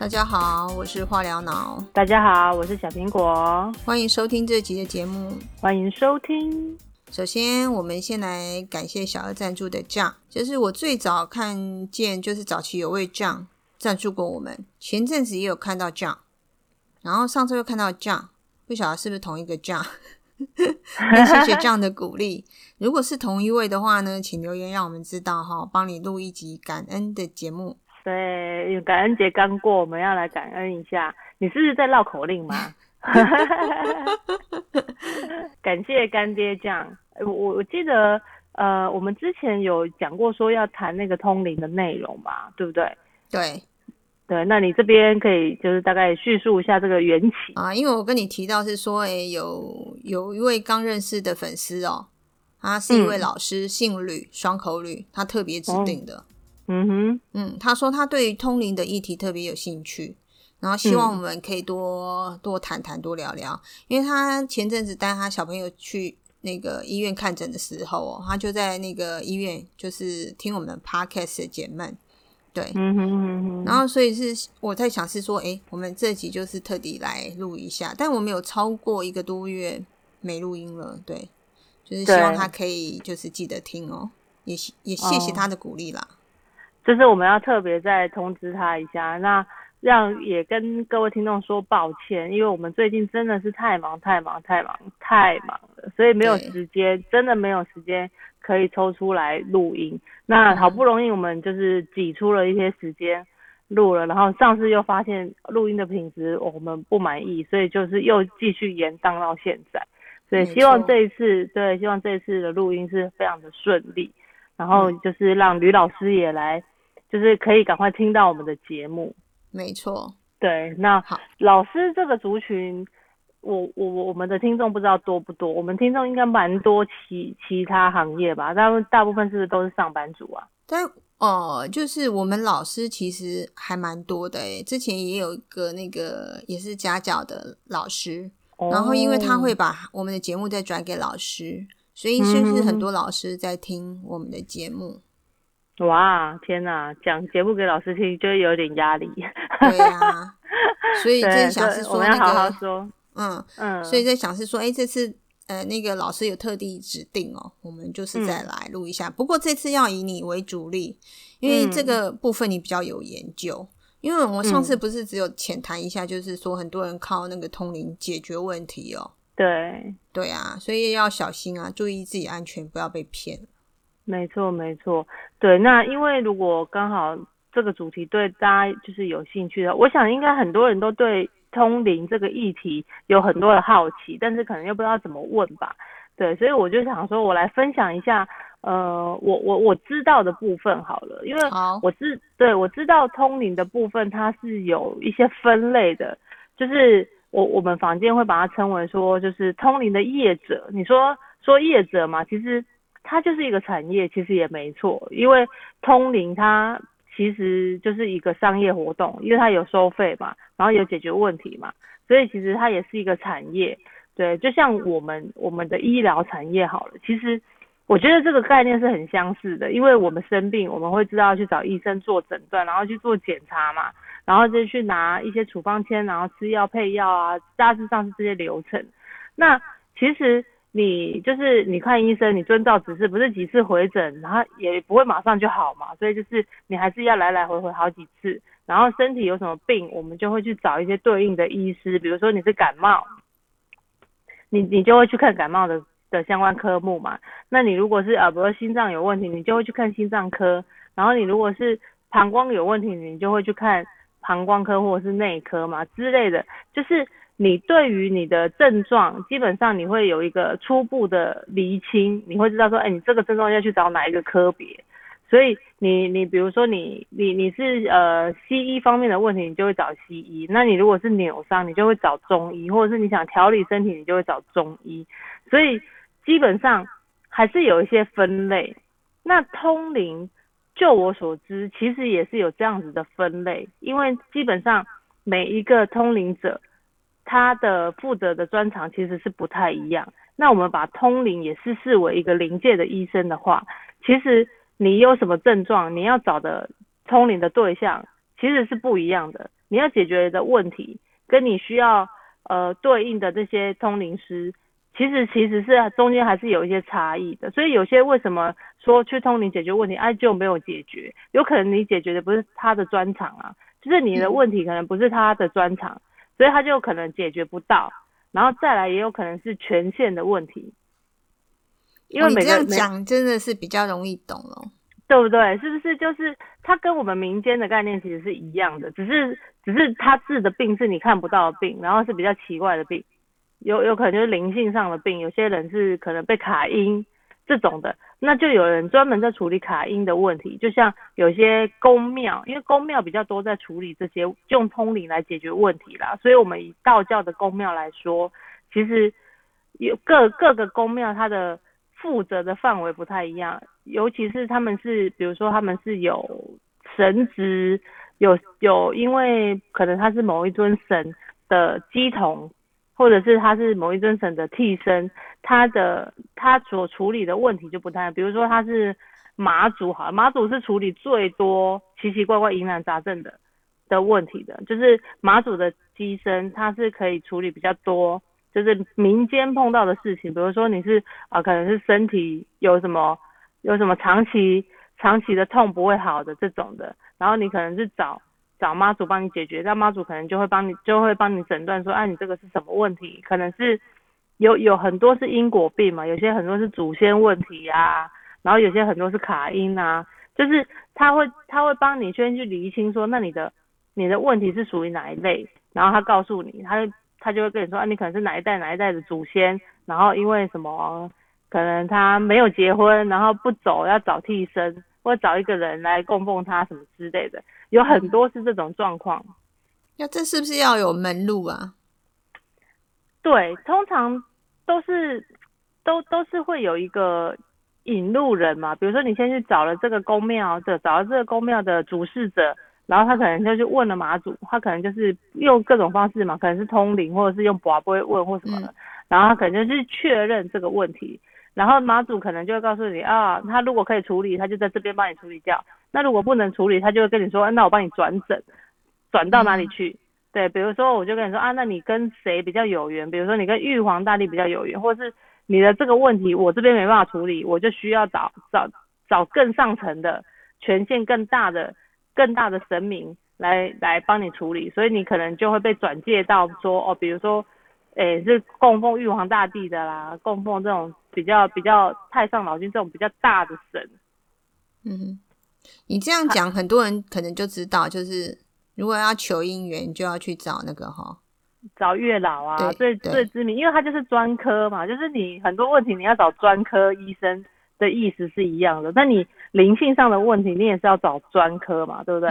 大家好，我是化疗脑，大家好，我是小苹果，欢迎收听这集的节目。欢迎收听。首先，我们先来感谢小二赞助的酱，就是我最早看见，就是早期有位酱赞助过我们，前阵子也有看到酱，然后上次又看到酱，不晓得是不是同一个酱。谢谢酱的鼓励，如果是同一位的话呢，请留言让我们知道哈，帮你录一集感恩的节目。对，感恩节刚过，我们要来感恩一下。你是不是在绕口令吗？感谢干爹酱。我我记得，呃，我们之前有讲过说要谈那个通灵的内容吧，对不对？对，对。那你这边可以就是大概叙述一下这个缘起啊，因为我跟你提到是说，哎，有有一位刚认识的粉丝哦，他是一位老师，姓吕，双口吕，他特别指定的。嗯哼，嗯，他说他对通灵的议题特别有兴趣，然后希望我们可以多多谈谈，多聊聊。因为他前阵子带他小朋友去那个医院看诊的时候哦，他就在那个医院就是听我们 podcast 的解闷，对，嗯哼嗯哼，然后所以是我在想是说，哎，我们这集就是特地来录一下，但我们有超过一个多月没录音了，对，就是希望他可以就是记得听哦，也也谢谢他的鼓励啦。就是我们要特别再通知他一下，那让也跟各位听众说抱歉，因为我们最近真的是太忙太忙太忙太忙了，所以没有时间，真的没有时间可以抽出来录音。那好不容易我们就是挤出了一些时间录了，然后上次又发现录音的品质我们不满意，所以就是又继续延宕到现在。所以希望这一次，对，希望这一次的录音是非常的顺利，然后就是让吕老师也来。就是可以赶快听到我们的节目，没错。对，那好，老师这个族群，我我我们的听众不知道多不多，我们听众应该蛮多其其他行业吧，但大部分是不是都是上班族啊？但哦，就是我们老师其实还蛮多的诶，之前也有一个那个也是家教的老师，然后因为他会把我们的节目再转给老师，所以是不是很多老师在听我们的节目？哇，天哪！讲节目给老师听，就有点压力。对呀，所以在想是说那个，嗯嗯，所以在想是说，哎，这次呃那个老师有特地指定哦，我们就是再来录一下。不过这次要以你为主力，因为这个部分你比较有研究。因为我上次不是只有浅谈一下，就是说很多人靠那个通灵解决问题哦。对对啊，所以要小心啊，注意自己安全，不要被骗。没错，没错，对。那因为如果刚好这个主题对大家就是有兴趣的，我想应该很多人都对通灵这个议题有很多的好奇，但是可能又不知道怎么问吧。对，所以我就想说，我来分享一下，呃，我我我知道的部分好了，因为我知对我知道通灵的部分，它是有一些分类的，就是我我们房间会把它称为说，就是通灵的业者。你说说业者嘛，其实。它就是一个产业，其实也没错，因为通灵它其实就是一个商业活动，因为它有收费嘛，然后有解决问题嘛，所以其实它也是一个产业。对，就像我们我们的医疗产业好了，其实我觉得这个概念是很相似的，因为我们生病，我们会知道去找医生做诊断，然后去做检查嘛，然后再去拿一些处方签，然后吃药配药啊，大致上是这些流程。那其实。你就是你看医生，你遵照指示，不是几次回诊，然后也不会马上就好嘛，所以就是你还是要来来回回好几次，然后身体有什么病，我们就会去找一些对应的医师，比如说你是感冒，你你就会去看感冒的的相关科目嘛，那你如果是啊，比如心脏有问题，你就会去看心脏科，然后你如果是膀胱有问题，你就会去看膀胱科或者是内科嘛之类的，就是。你对于你的症状，基本上你会有一个初步的厘清，你会知道说，哎，你这个症状要去找哪一个科别。所以你你比如说你你你是呃西医方面的问题，你就会找西医。那你如果是扭伤，你就会找中医，或者是你想调理身体，你就会找中医。所以基本上还是有一些分类。那通灵，就我所知，其实也是有这样子的分类，因为基本上每一个通灵者。他的负责的专长其实是不太一样。那我们把通灵也是视为一个灵界的医生的话，其实你有什么症状，你要找的通灵的对象其实是不一样的。你要解决的问题，跟你需要呃对应的这些通灵师，其实其实是中间还是有一些差异的。所以有些为什么说去通灵解决问题，哎就没有解决，有可能你解决的不是他的专长啊，就是你的问题可能不是他的专长，所以他就可能解决不到。然后再来也有可能是权限的问题，因为每个这样讲真的是比较容易懂了。对不对？是不是就是它跟我们民间的概念其实是一样的，只是只是他治的病是你看不到的病，然后是比较奇怪的病，有有可能就是灵性上的病，有些人是可能被卡阴这种的，那就有人专门在处理卡阴的问题，就像有些宫庙，因为宫庙比较多在处理这些用通灵来解决问题啦，所以我们以道教的宫庙来说，其实有各各个宫庙它的。负责的范围不太一样，尤其是他们是，比如说他们是有神职，有有，因为可能他是某一尊神的机同，或者是他是某一尊神的替身，他的他所处理的问题就不太，比如说他是马祖，好，马祖是处理最多奇奇怪怪疑难杂症的的问题的，就是马祖的机身，他是可以处理比较多。就是民间碰到的事情，比如说你是啊，可能是身体有什么有什么长期长期的痛不会好的这种的，然后你可能是找找妈祖帮你解决，那妈祖可能就会帮你就会帮你诊断说，啊你这个是什么问题？可能是有有很多是因果病嘛，有些很多是祖先问题呀，然后有些很多是卡因啊，就是他会他会帮你先去厘清说，那你的你的问题是属于哪一类，然后他告诉你他。他就会跟你说啊，你可能是哪一代哪一代的祖先，然后因为什么，可能他没有结婚，然后不走要找替身，或找一个人来供奉他什么之类的，有很多是这种状况。那这是不是要有门路啊？对，通常都是都都是会有一个引路人嘛，比如说你先去找了这个公庙的，找了这个公庙的主事者。然后他可能就去问了马祖，他可能就是用各种方式嘛，可能是通灵或者是用卜不会问或什么的，然后他可能就是确认这个问题，然后马祖可能就会告诉你啊，他如果可以处理，他就在这边帮你处理掉；那如果不能处理，他就会跟你说，那我帮你转诊，转到哪里去？对，比如说我就跟你说啊，那你跟谁比较有缘？比如说你跟玉皇大帝比较有缘，或者是你的这个问题我这边没办法处理，我就需要找找找更上层的权限更大的。更大的神明来来帮你处理，所以你可能就会被转介到说哦，比如说，诶是供奉玉皇大帝的啦，供奉这种比较比较太上老君这种比较大的神。嗯，你这样讲，很多人可能就知道，就是如果要求姻缘，就要去找那个哈，找月老啊，最最知名，因为他就是专科嘛，就是你很多问题你要找专科医生。的意思是一样的，那你灵性上的问题，你也是要找专科嘛，对不对？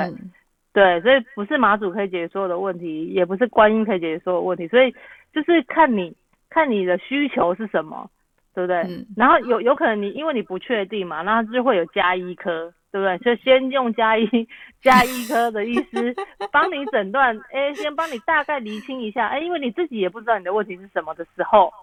对，所以不是马祖可以解决所有的问题，也不是观音可以解决所有问题，所以就是看你看你的需求是什么，对不对？然后有有可能你因为你不确定嘛，那就会有加一科，对不对？就先用加一加一科的意思 帮你诊断，哎，先帮你大概厘清一下，哎，因为你自己也不知道你的问题是什么的时候，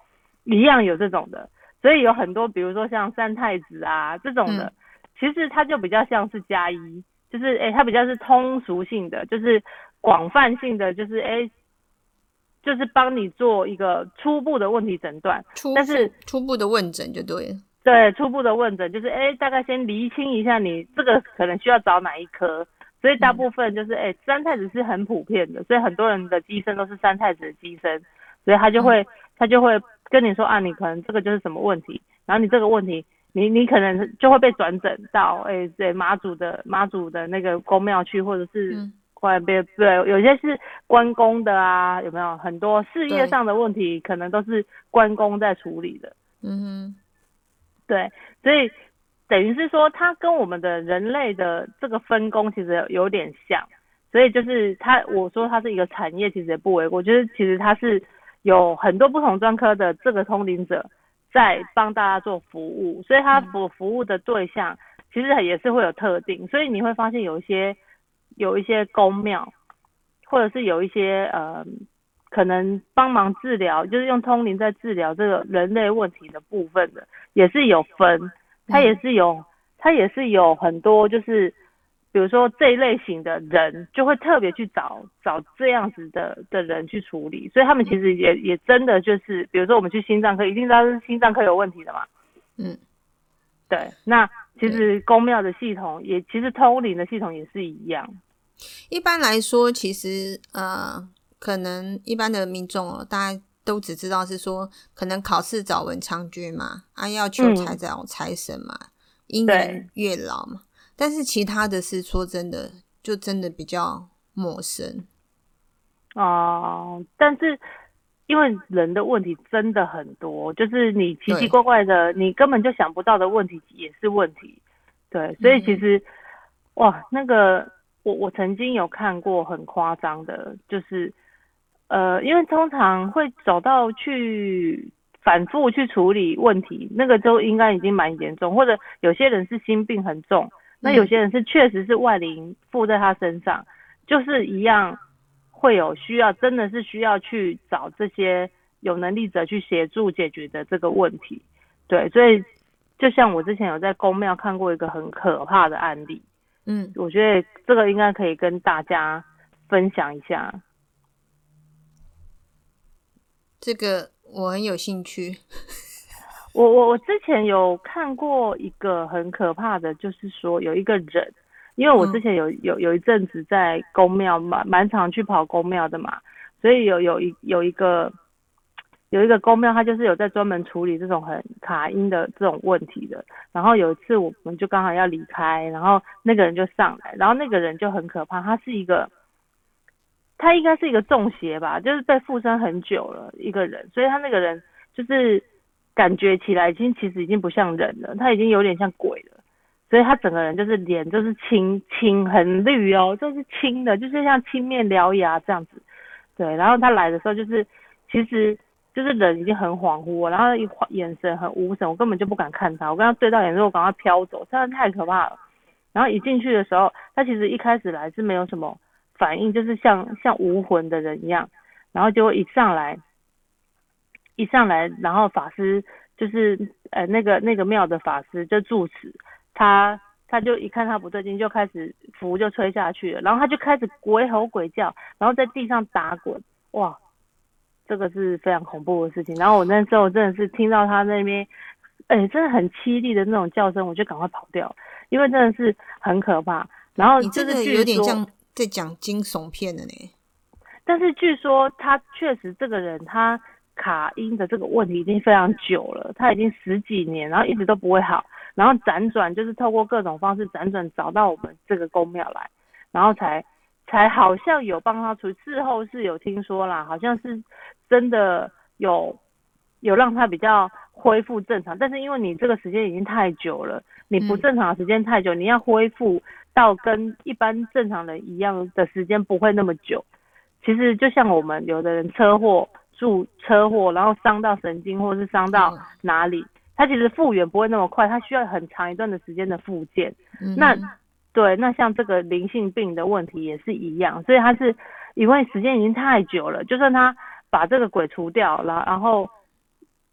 一样有这种的。所以有很多，比如说像三太子啊这种的，其实它就比较像是加一，就是哎，它比较是通俗性的，就是广泛性的，就是哎，就是帮你做一个初步的问题诊断，但是初步的问诊就对了，对，初步的问诊就是哎，大概先厘清一下你这个可能需要找哪一科，所以大部分就是哎，三太子是很普遍的，所以很多人的机身都是三太子的机身，所以他就会他就会。跟你说啊，你可能这个就是什么问题，然后你这个问题，你你可能就会被转诊到哎对妈祖的妈祖的那个宫庙去，或者是关别对，有些是关公的啊，有没有很多事业上的问题，可能都是关公在处理的。嗯哼，对，所以等于是说，它跟我们的人类的这个分工其实有点像，所以就是它，我说它是一个产业，其实也不为过，就是其实它是。有很多不同专科的这个通灵者在帮大家做服务，所以他服服务的对象其实也是会有特定，所以你会发现有一些有一些宫庙，或者是有一些呃可能帮忙治疗，就是用通灵在治疗这个人类问题的部分的，也是有分，它也是有它也是有很多就是，比比如说这一类型的人，就会特别去找找这样子的的人去处理，所以他们其实也也真的就是，比如说我们去心脏科，一定知道是心脏科有问题的嘛。嗯，对，那其实公庙的系统也，其实通灵的系统也是一样。一般来说，其实呃，可能一般的民众哦，大家都只知道是说，可能考试找文昌君嘛，啊，要求财找财神嘛，姻缘月老嘛。但是其他的是说真的，就真的比较陌生。哦，但是因为人的问题真的很多，就是你奇奇怪怪的，你根本就想不到的问题也是问题。对，所以其实哇，那个。我我曾经有看过很夸张的，就是呃，因为通常会走到去反复去处理问题，那个都应该已经蛮严重，或者有些人是心病很重，那有些人是确实是外灵附在他身上，就是一样会有需要，真的是需要去找这些有能力者去协助解决的这个问题。对，所以就像我之前有在公庙看过一个很可怕的案例。嗯，我觉得这个应该可以跟大家分享一下。这个我很有兴趣。我我我之前有看过一个很可怕的，就是说有一个人，因为我之前有有有一阵子在公庙嘛蛮常去跑公庙的嘛，所以有有一有一个。有一个公庙，他就是有在专门处理这种很卡音的这种问题的。然后有一次，我们就刚好要离开，然后那个人就上来，然后那个人就很可怕，他是一个，他应该是一个中邪吧，就是被附身很久了一个人，所以他那个人就是感觉起来已经其实已经不像人了，他已经有点像鬼了，所以他整个人就是脸就是青青很绿哦，就是青的，就是像青面獠牙这样子。对，然后他来的时候就是其实。就是人已经很恍惚，然后一眼神很无神，我根本就不敢看他。我跟他对到眼之后，赶快飘走，真的太可怕了。然后一进去的时候，他其实一开始来是没有什么反应，就是像像无魂的人一样。然后结果一上来，一上来，然后法师就是呃那个那个庙的法师就住持，他他就一看他不对劲，就开始符就吹下去了，然后他就开始鬼吼鬼叫，然后在地上打滚，哇！这个是非常恐怖的事情，然后我那时候真的是听到他那边，哎，真的很凄厉的那种叫声，我就赶快跑掉，因为真的是很可怕。然后你这个有点像在讲惊悚片的呢。但是据说他确实这个人他卡音的这个问题已经非常久了，他已经十几年，然后一直都不会好，然后辗转就是透过各种方式辗转找到我们这个宫庙来，然后才。才好像有帮他处理，事后是有听说啦，好像是真的有有让他比较恢复正常，但是因为你这个时间已经太久了，你不正常的时间太久，你要恢复到跟一般正常人一样的时间不会那么久。其实就像我们有的人车祸住车祸，然后伤到神经或者是伤到哪里，他其实复原不会那么快，他需要很长一段的时间的复健。那对，那像这个灵性病的问题也是一样，所以他是因为时间已经太久了，就算他把这个鬼除掉了，然后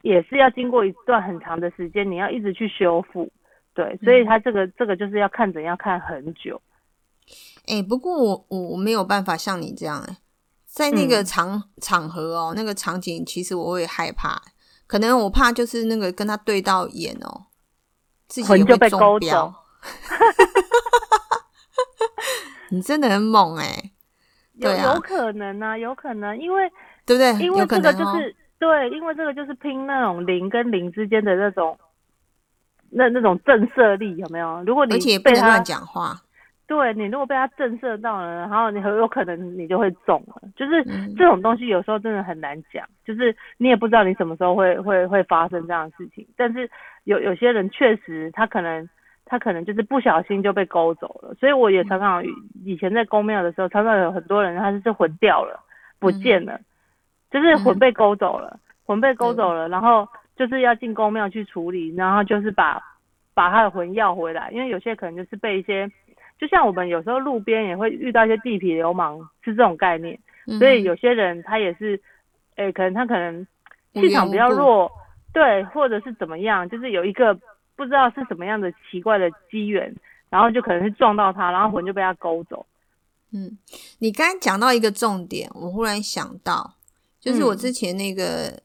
也是要经过一段很长的时间，你要一直去修复。对，所以他这个这个就是要看诊，要看很久。哎，不过我我我没有办法像你这样，哎，在那个场场合哦，那个场景，其实我会害怕，可能我怕就是那个跟他对到眼哦，自己就被勾走。你真的很猛哎！有有可能啊，有可能，因为对不对？因为这个就是对，因为这个就是拼那种零跟零之间的那种那那种震慑力，有没有？如果你而且不能乱讲话，对你如果被他震慑到了，然后你很有可能你就会中了。就是这种东西有时候真的很难讲，就是你也不知道你什么时候会会会发生这样的事情。但是有有些人确实他可能。他可能就是不小心就被勾走了，所以我也常常以前在公庙的时候，常常有很多人他就是魂掉了，不见了，就是魂被勾走了，魂被勾走了，然后就是要进公庙去处理，然后就是把把他的魂要回来，因为有些可能就是被一些，就像我们有时候路边也会遇到一些地痞流氓，是这种概念，所以有些人他也是，诶，可能他可能气场比较弱，对，或者是怎么样，就是有一个。不知道是什么样的奇怪的机缘，然后就可能是撞到他，然后魂就被他勾走。嗯，你刚才讲到一个重点，我忽然想到，就是我之前那个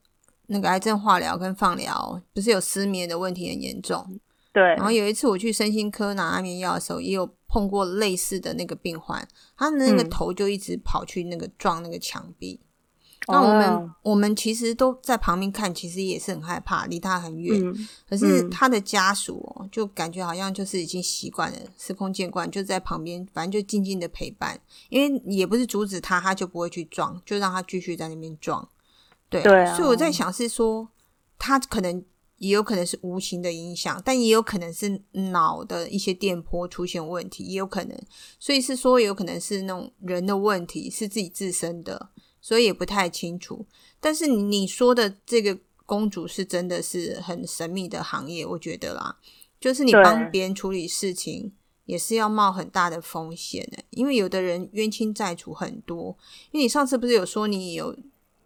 那个癌症化疗跟放疗，不是有失眠的问题很严重。对，然后有一次我去身心科拿安眠药的时候，也有碰过类似的那个病患，他的那个头就一直跑去那个撞那个墙壁。那我们我们其实都在旁边看，其实也是很害怕，离他很远。可是他的家属就感觉好像就是已经习惯了，司空见惯，就在旁边，反正就静静的陪伴。因为也不是阻止他，他就不会去撞，就让他继续在那边撞。对，所以我在想是说，他可能也有可能是无形的影响，但也有可能是脑的一些电波出现问题，也有可能。所以是说，有可能是那种人的问题，是自己自身的。所以也不太清楚，但是你说的这个公主是真的是很神秘的行业，我觉得啦，就是你帮别人处理事情也是要冒很大的风险的，因为有的人冤亲债主很多。因为你上次不是有说你有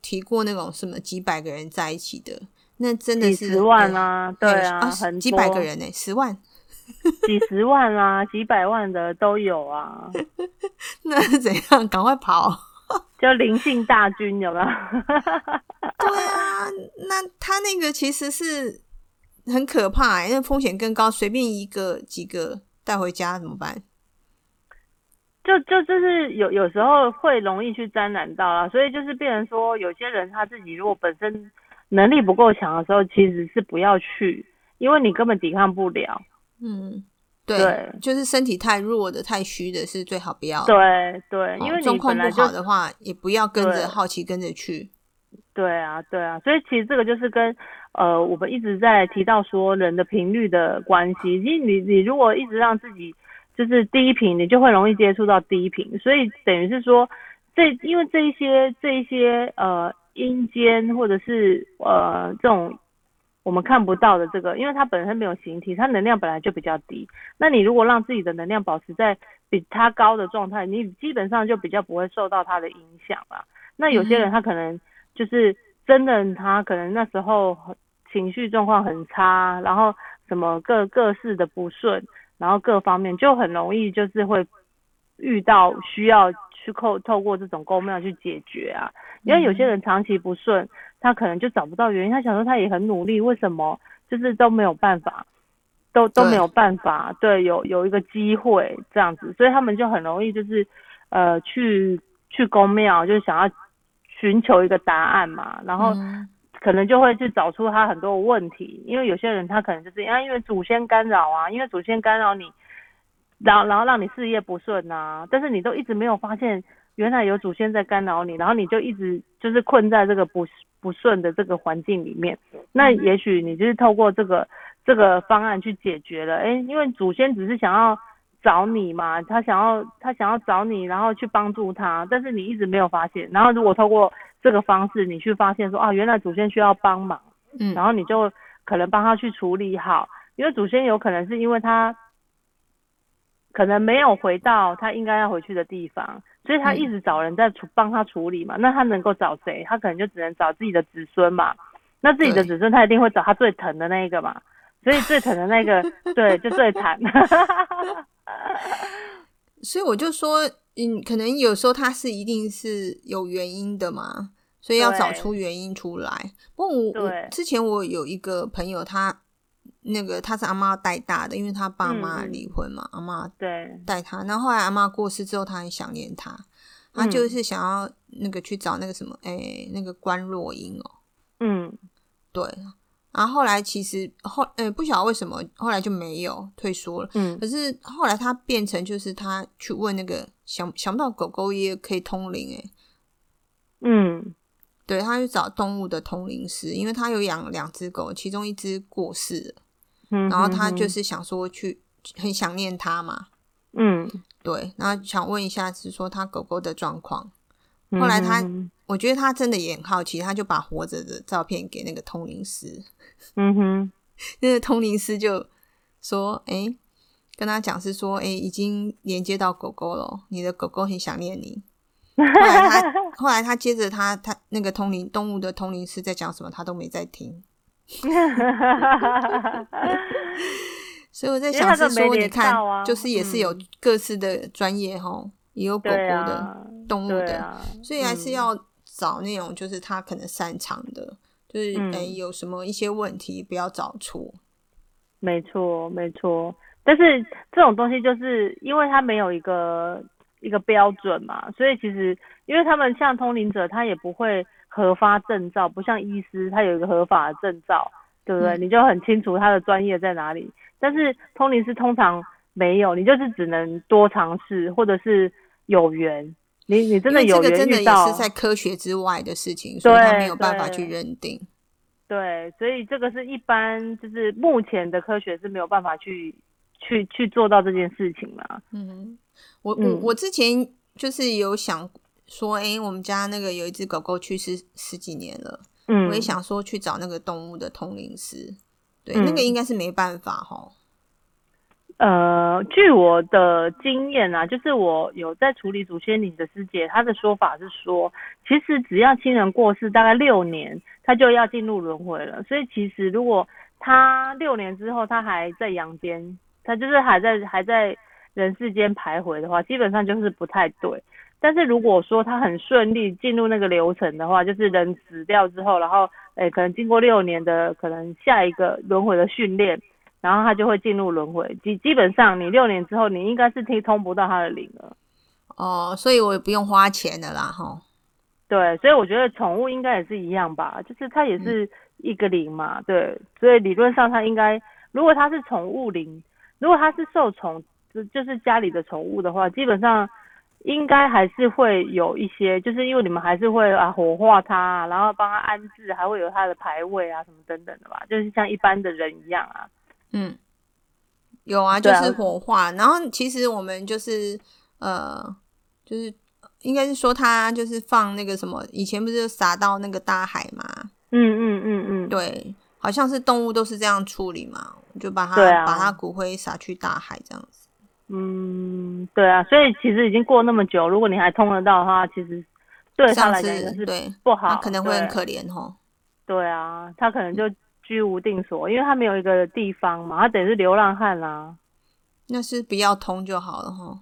提过那种什么几百个人在一起的，那真的是十万啊，对啊，很几百个人呢，十万、几十万啊，几百万的都有啊。那是怎样？赶快跑！就灵性大军有没有？对啊，那他那个其实是很可怕，因为风险更高，随便一个几个带回家怎么办？就就就是有有时候会容易去沾染到啊，所以就是变成说，有些人他自己如果本身能力不够强的时候，其实是不要去，因为你根本抵抗不了。嗯。对，就是身体太弱的、太虚的，是最好不要。对对，因为状况不好的话，也不要跟着好奇跟着去。对啊，对啊，所以其实这个就是跟呃，我们一直在提到说人的频率的关系。因为你你如果一直让自己就是低频，你就会容易接触到低频。所以等于是说，这因为这一些这一些呃阴间或者是呃这种。我们看不到的这个，因为它本身没有形体，它能量本来就比较低。那你如果让自己的能量保持在比它高的状态，你基本上就比较不会受到它的影响了。那有些人他可能就是真的，他可能那时候情绪状况很差，然后什么各各式的不顺，然后各方面就很容易就是会遇到需要去透透过这种公庙去解决啊。因为有些人长期不顺。他可能就找不到原因，他想说他也很努力，为什么就是都没有办法，都都没有办法，对，有有一个机会这样子，所以他们就很容易就是呃去去公庙，就是想要寻求一个答案嘛，然后可能就会去找出他很多问题，因为有些人他可能就是啊，因为祖先干扰啊，因为祖先干扰你，然后然后让你事业不顺啊，但是你都一直没有发现。原来有祖先在干扰你，然后你就一直就是困在这个不不顺的这个环境里面。那也许你就是透过这个这个方案去解决了。哎，因为祖先只是想要找你嘛，他想要他想要找你，然后去帮助他，但是你一直没有发现。然后如果透过这个方式，你去发现说啊，原来祖先需要帮忙，嗯，然后你就可能帮他去处理好，因为祖先有可能是因为他可能没有回到他应该要回去的地方。所以他一直找人在处帮他处理嘛，那他能够找谁？他可能就只能找自己的子孙嘛。那自己的子孙他一定会找他最疼的那一个嘛。所以最疼的那个，对，就最惨。所以我就说，嗯，可能有时候他是一定是有原因的嘛，所以要找出原因出来。不过我之前我有一个朋友，他。那个他是阿妈带大的，因为他爸妈离婚嘛，阿妈对带他。然后后来阿妈过世之后，他很想念他，他就是想要那个去找那个什么，哎，那个关若英哦。嗯，对。然后后来其实后，呃，不晓得为什么后来就没有退缩了。嗯。可是后来他变成就是他去问那个想想不到狗狗也可以通灵哎。嗯。对，他去找动物的通灵师，因为他有养两只狗，其中一只过世了。然后他就是想说去很想念他嘛，嗯，对，然后想问一下是说他狗狗的状况。后来他，我觉得他真的也很好奇，他就把活着的照片给那个通灵师，嗯哼，那个通灵师就说，哎，跟他讲是说，哎，已经连接到狗狗了，你的狗狗很想念你。后来他，后来他接着他他那个通灵动物的通灵师在讲什么，他都没在听。所以我在想是说，你看，啊就是也是有嗯各式的专业哈，也有狗狗的、啊，动物的，啊，所以还是嗯要找那种就是他可能擅长的，就是嗯哎、有什么一些问题不要找错。没错，没错。但是这种东西就是因为它没有一个一个标准嘛，所以其实因为他们像通灵者，他也不会核发证照，不像医师他有一个合法的证照，对不对？嗯你就很清楚他的专业在哪里。但是通灵师通常没有，你就是只能多尝试，或者是有缘。你你真的有缘真的也遇到，是在科学之外的事情，所以他没有办法去认定。对，所以这个是一般就是目前的科学是没有办法去去去做到这件事情啦。嗯，我我嗯我之前就是有想说，哎、我们家那个有一只狗狗去世十几年了，嗯，我也想说去找那个动物的通灵师，对，嗯那个应该是没办法哈。呃，据我的经验啊，就是我有在处理祖先灵的师姐，她的说法是说，其实只要亲人过世大概六年，他就要进入轮回了。所以其实如果他六年之后他还在阳间，他就是还在还在人世间徘徊的话，基本上就是不太对。但是如果说他很顺利进入那个流程的话，就是人死掉之后，然后诶可能经过六年的可能下一个轮回的训练，然后他就会进入轮回。基基本上你六年之后，你应该是听通不到他的灵了。哦，所以我也不用花钱的啦哈。对，所以我觉得宠物应该也是一样吧，就是它也是一个灵嘛，对，所以理论上它应该，如果它是宠物灵，如果它是受宠，就就是家里的宠物的话，基本上应该还是会有一些，就是因为你们还是会啊火化他啊，然后帮他安置，还会有他的牌位啊什么等等的吧，就是像一般的人一样啊。嗯，有啊，就是火化。然后其实我们就是呃，就是应该是说他就是放那个什么，以前不是撒到那个大海嘛？嗯嗯嗯嗯，对，好像是动物都是这样处理嘛，就把它、啊把它骨灰撒去大海这样子。嗯，对啊，所以其实已经过那么久，如果你还通得到的话，其实对他上来讲也是次对，不好，他可能会很可怜哦。对啊，他可能就居无定所，因为他没有一个地方嘛，他等于是流浪汉啦、那是不要通就好了哈。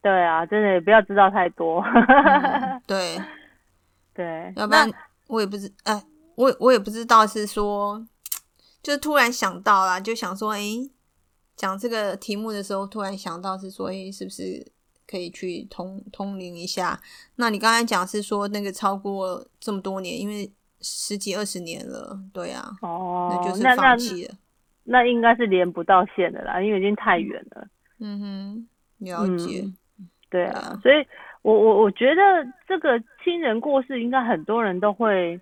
对啊，真的也不要知道太多。嗯 对，对，要不然我也不知，哎、我我也不知道是说，就突然想到啦，就想说，哎、讲这个题目的时候，突然想到是说，哎、是不是可以去通通灵一下？那你刚才讲是说那个超过这么多年，因为十几二十年了，对啊，哦，那就是放弃了。那应该是连不到线的啦，因为已经太远了。嗯哼，了解。嗯对啊，所以我我我觉得这个亲人过世，应该很多人都会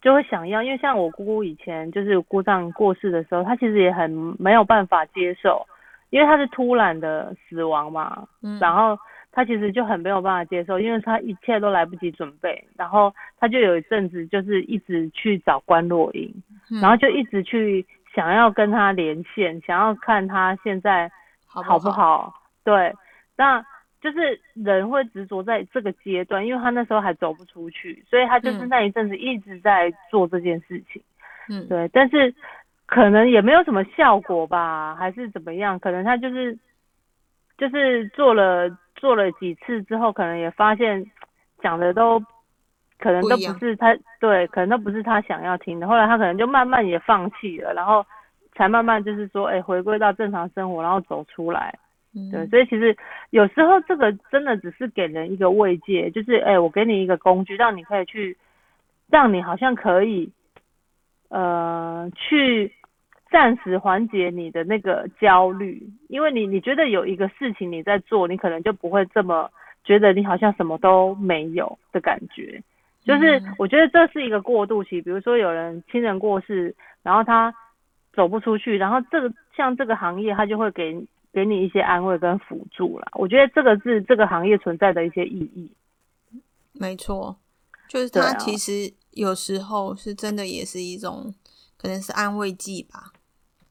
就会想要，因为像我姑姑以前就是姑丈过世的时候，她其实也很没有办法接受，因为她是突然的死亡嘛，嗯，然后她其实就很没有办法接受，因为她一切都来不及准备，然后她就有一阵子就是一直去找关若英，嗯然后就一直去想要跟他连线，想要看他现在好好不好？好？对，那就是人会执着在这个阶段，因为他那时候还走不出去，所以他就是嗯那一阵子一直在做这件事情。嗯，对，但是可能也没有什么效果吧，还是怎么样？可能他就是就是做了做了几次之后，可能也发现讲的都可能都不是他对，可能都不是他想要听的。后来他可能就慢慢也放弃了，然后才慢慢就是说，哎，回归到正常生活，然后走出来。嗯。对，所以其实有时候这个真的只是给人一个慰藉，就是哎、我给你一个工具，让你可以去，让你好像可以，呃，去暂时缓解你的那个焦虑，因为你你觉得有一个事情你在做，你可能就不会这么觉得你好像什么都没有的感觉。就是嗯。我觉得这是一个过渡期，比如说有人亲人过世，然后他走不出去，然后这个像这个行业，他就会给给你一些安慰跟辅助啦。我觉得这个是这个行业存在的一些意义。没错，就是它其实有时候是真的也是一种，可能是安慰剂吧。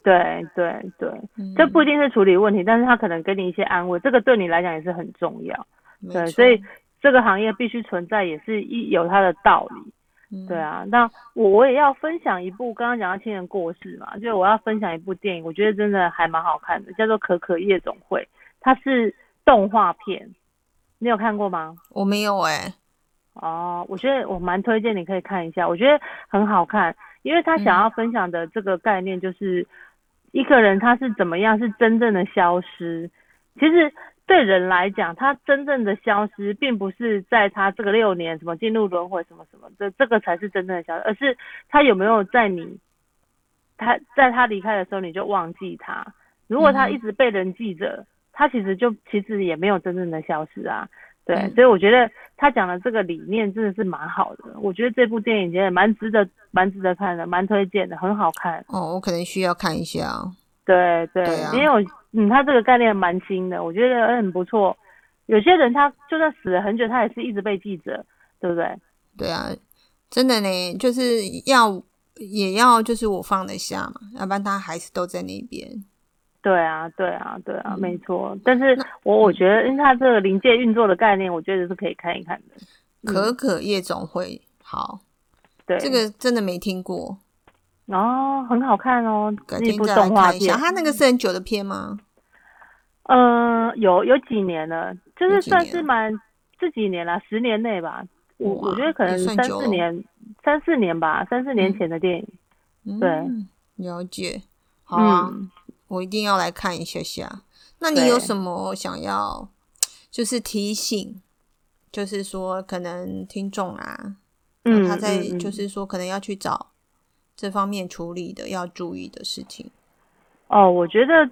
对对对，嗯，这不一定是处理问题，但是他可能给你一些安慰，这个对你来讲也是很重要。对，所以这个行业必须存在，也是一有它的道理。嗯对，啊，那我我也要分享一部，刚刚讲到亲人过世嘛，就是我要分享一部电影，我觉得真的还蛮好看的，叫做《可可夜总会》，它是动画片，你有看过吗？我没有哎、哦，我觉得我蛮推荐你可以看一下，我觉得很好看，因为他想要分享的这个概念就是一个人他是怎么样是真正的消失。其实对人来讲，他真正的消失，并不是在他这个六年什么进入轮回什么什么这，这个才是真正的消失，而是他有没有在你他在他离开的时候你就忘记他。如果他一直被人记着，他其实就其实也没有真正的消失啊。对，嗯所以我觉得他讲的这个理念真的是蛮好的。我觉得这部电影也蛮值得、蛮值得看的，蛮推荐的，很好看。哦，我可能需要看一下哦。对对，对啊因为我嗯，他这个概念蛮新的，我觉得很不错。有些人他就算死了很久，他也是一直被记着，对不对？对啊，真的呢，就是要也要就是我放得下嘛，要不然他还是都在那边。对啊，对啊，对啊，嗯没错。但是我我觉得，因为他这个临界运作的概念，我觉得是可以看一看的。嗯可可夜总会，好，对，这个真的没听过，哦，很好看哦，是一部改天再来动画看一下。片。它那个是很久的片吗？嗯、有有几年了，就是算是蛮这几年了，十年内吧。我我觉得可能算三四年，三四年吧，三四年嗯前的电影。嗯，对了解。好啊，嗯，我一定要来看一下下。那你有什么想要就是提醒？就是说，可能听众啊，嗯，他在就是说，可能要去找这方面处理的要注意的事情。哦，我觉得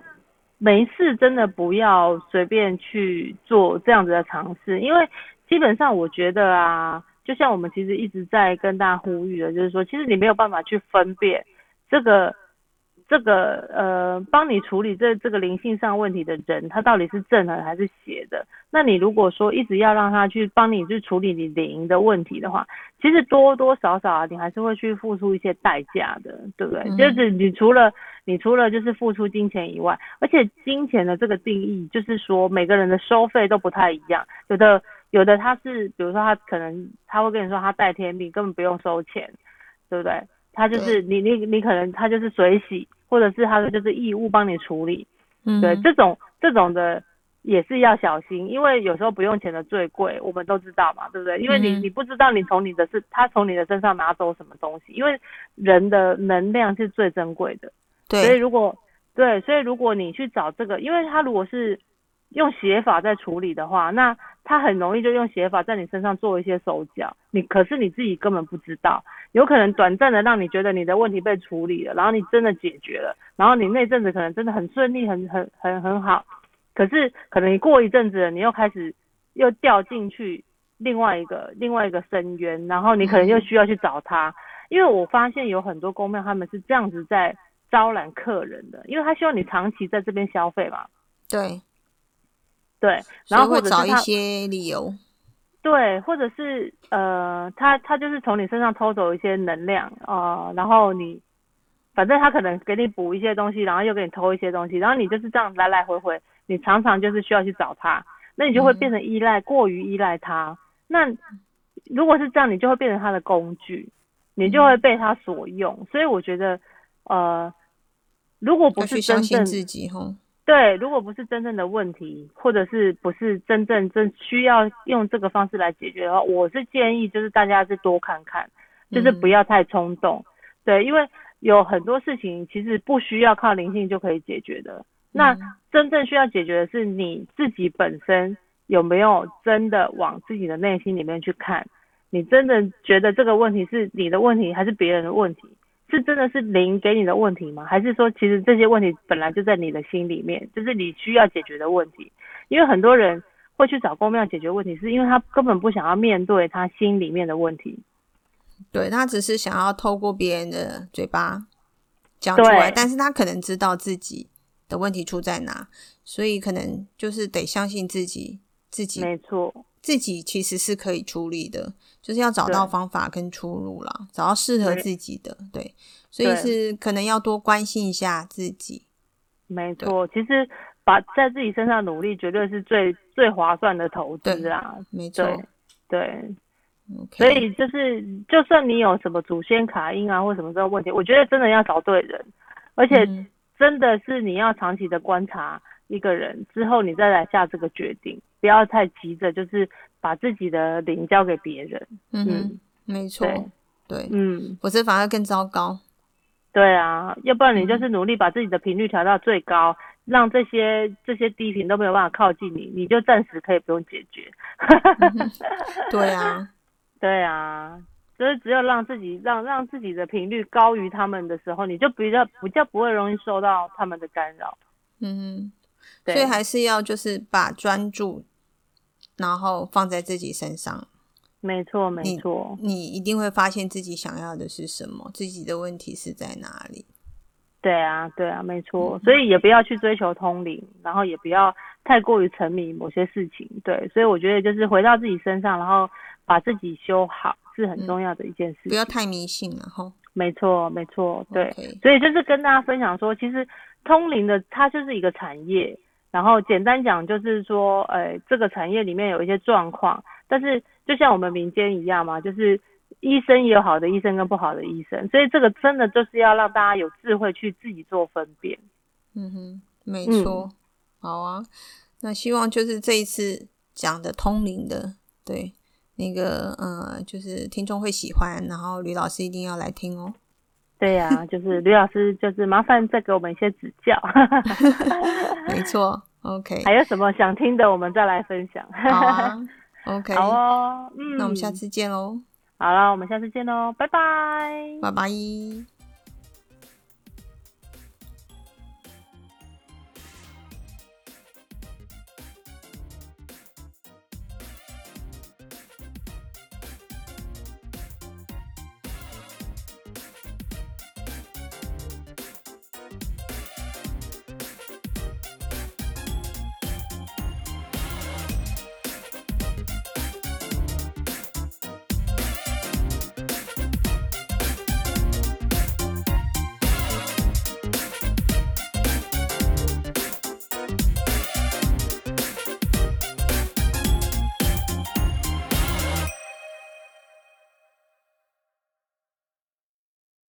没事，真的不要随便去做这样子的尝试，因为基本上我觉得啊，就像我们其实一直在跟大家呼吁的，就是说，其实你没有办法去分辨这个这个呃，帮你处理这这个灵性上问题的人，他到底是正的还是邪的。那你如果说一直要让他去帮你去处理你灵的问题的话，其实多多少少啊，你还是会去付出一些代价的，对不对？嗯就是你除了你除了就是付出金钱以外，而且金钱的这个定义，就是说每个人的收费都不太一样，有的有的他是，比如说他可能他会跟你说他带天命，根本不用收钱，对不对？他就是你你你可能他就是水洗，或者是他的就是义务帮你处理，嗯，对，这种这种的也是要小心，因为有时候不用钱的最贵，我们都知道嘛，对不对？因为你嗯你不知道你从你的是他从你的身上拿走什么东西，因为人的能量是最珍贵的，对。所以，如果对，所以如果你去找这个，因为他如果是用写法在处理的话，那他很容易就用写法在你身上做一些手脚，你可是你自己根本不知道，有可能短暂的让你觉得你的问题被处理了，然后你真的解决了，然后你那阵子可能真的很顺利，很很很很好，可是可能你过一阵子，你又开始又掉进去另外一个另外一个深渊，然后你可能又需要去找他，因为我发现有很多公庙他们是这样子在招揽客人的，因为他希望你长期在这边消费嘛，对，对，然后或者找一些理由。对，或者是呃，他他就是从你身上偷走一些能量呃，然后你反正他可能给你补一些东西，然后又给你偷一些东西，然后你就是这样来来回回，你常常就是需要去找他，那你就会嗯变成依赖，过于依赖他。那如果是这样，你就会变成他的工具，你就嗯会被他所用。所以我觉得呃，如果不是真正去相信自己吼。对，如果不是真正的问题，或者是不是真正真需要用这个方式来解决的话，我是建议就是大家是多看看，就是不嗯要太冲动。对，因为有很多事情其实不需要靠灵性就可以解决的。那嗯真正需要解决的是你自己本身有没有真的往自己的内心里面去看，你真的觉得这个问题是你的问题还是别人的问题？是真的是零给你的问题吗？还是说其实这些问题本来就在你的心里面，就是你需要解决的问题？因为很多人会去找公庙解决问题，是因为他根本不想要面对他心里面的问题。对他只是想要透过别人的嘴巴讲出来，但是他可能知道自己的问题出在哪，所以可能就是得相信自己，自己没错，自己其实是可以处理的，就是要找到方法跟出路啦，找到适合自己的，对，所以是可能要多关心一下自己，没错。其实把在自己身上努力，绝对是最最划算的投资啊。没错，对所以就是，就算你有什么祖先卡因啊或什么这种问题，我觉得真的要找对人，而且嗯真的是你要长期的观察一个人之后，你再来下这个决定，不要太急着就是把自己的灵交给别人。嗯嗯，没错，对对，嗯，否则反而更糟糕。对啊，要不然你嗯就是努力把自己的频率调到最高，让这些这些低频都没有办法靠近你，你就暂时可以不用解决。对啊，对啊，就是只有让自己让让自己的频率高于他们的时候，你就比较比较不会容易受到他们的干扰。嗯所以还是要就是把专注，然后放在自己身上，没错没你错，你一定会发现自己想要的是什么，自己的问题是在哪里。对啊对啊没嗯错，所以也不要去追求通灵，然后也不要太过于沉迷某些事情。对，所以我觉得就是回到自己身上，然后把自己修好是很重要的一件事情。嗯不要太迷信了哈。没错没错，对。所以就是跟大家分享说，其实通灵的它就是一个产业，然后简单讲就是说，呃，这个产业里面有一些状况，但是就像我们民间一样嘛，就是医生也有好的医生跟不好的医生，所以这个真的就是要让大家有智慧去自己做分辨。嗯哼，没嗯错，好啊。那希望就是这一次讲的通灵的，对那个呃，就是听众会喜欢，然后吕老师一定要来听哦。对呀、就是吕老师，就是麻烦再给我们一些指教，没错，OK，还有什么想听的，我们再来分享。好啊，OK，好哦，嗯，那我们下次见喽，好了，我们下次见喽，拜拜。拜拜。